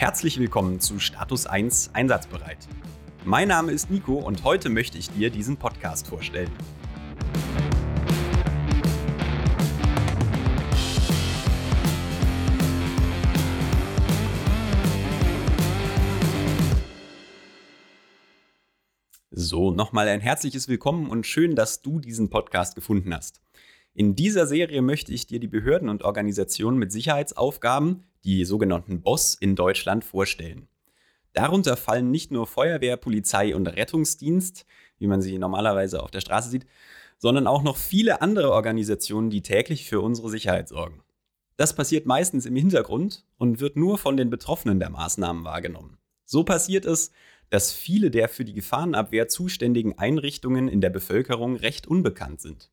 Herzlich willkommen zu Status 1 Einsatzbereit. Mein Name ist Nico und heute möchte ich dir diesen Podcast vorstellen. So, nochmal ein herzliches Willkommen und schön, dass du diesen Podcast gefunden hast. In dieser Serie möchte ich dir die Behörden und Organisationen mit Sicherheitsaufgaben, die sogenannten BOSS in Deutschland, vorstellen. Darunter fallen nicht nur Feuerwehr, Polizei und Rettungsdienst, wie man sie normalerweise auf der Straße sieht, sondern auch noch viele andere Organisationen, die täglich für unsere Sicherheit sorgen. Das passiert meistens im Hintergrund und wird nur von den Betroffenen der Maßnahmen wahrgenommen. So passiert es, dass viele der für die Gefahrenabwehr zuständigen Einrichtungen in der Bevölkerung recht unbekannt sind.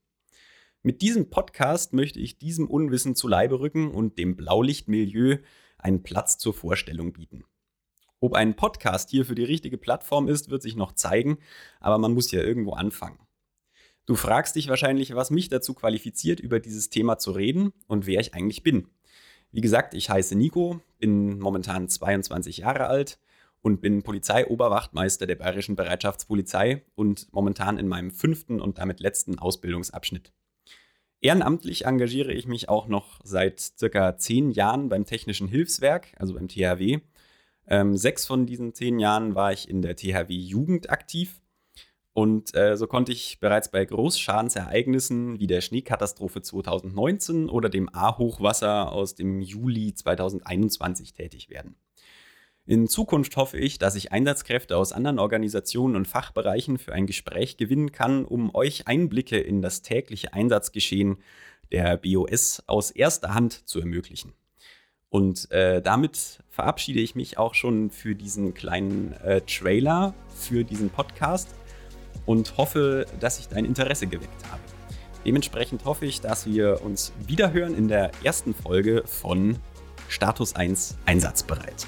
Mit diesem Podcast möchte ich diesem Unwissen zu Leibe rücken und dem Blaulichtmilieu einen Platz zur Vorstellung bieten. Ob ein Podcast hier für die richtige Plattform ist, wird sich noch zeigen, aber man muss ja irgendwo anfangen. Du fragst dich wahrscheinlich, was mich dazu qualifiziert, über dieses Thema zu reden und wer ich eigentlich bin. Wie gesagt, ich heiße Nico, bin momentan 22 Jahre alt und bin Polizeioberwachtmeister der Bayerischen Bereitschaftspolizei und momentan in meinem fünften und damit letzten Ausbildungsabschnitt. Ehrenamtlich engagiere ich mich auch noch seit circa zehn Jahren beim Technischen Hilfswerk, also beim THW. Ähm, sechs von diesen zehn Jahren war ich in der THW Jugend aktiv. Und äh, so konnte ich bereits bei Großschadensereignissen wie der Schneekatastrophe 2019 oder dem A-Hochwasser aus dem Juli 2021 tätig werden. In Zukunft hoffe ich, dass ich Einsatzkräfte aus anderen Organisationen und Fachbereichen für ein Gespräch gewinnen kann, um euch Einblicke in das tägliche Einsatzgeschehen der BOS aus erster Hand zu ermöglichen. Und äh, damit verabschiede ich mich auch schon für diesen kleinen äh, Trailer für diesen Podcast und hoffe, dass ich dein Interesse geweckt habe. Dementsprechend hoffe ich, dass wir uns wiederhören in der ersten Folge von Status 1 Einsatzbereit.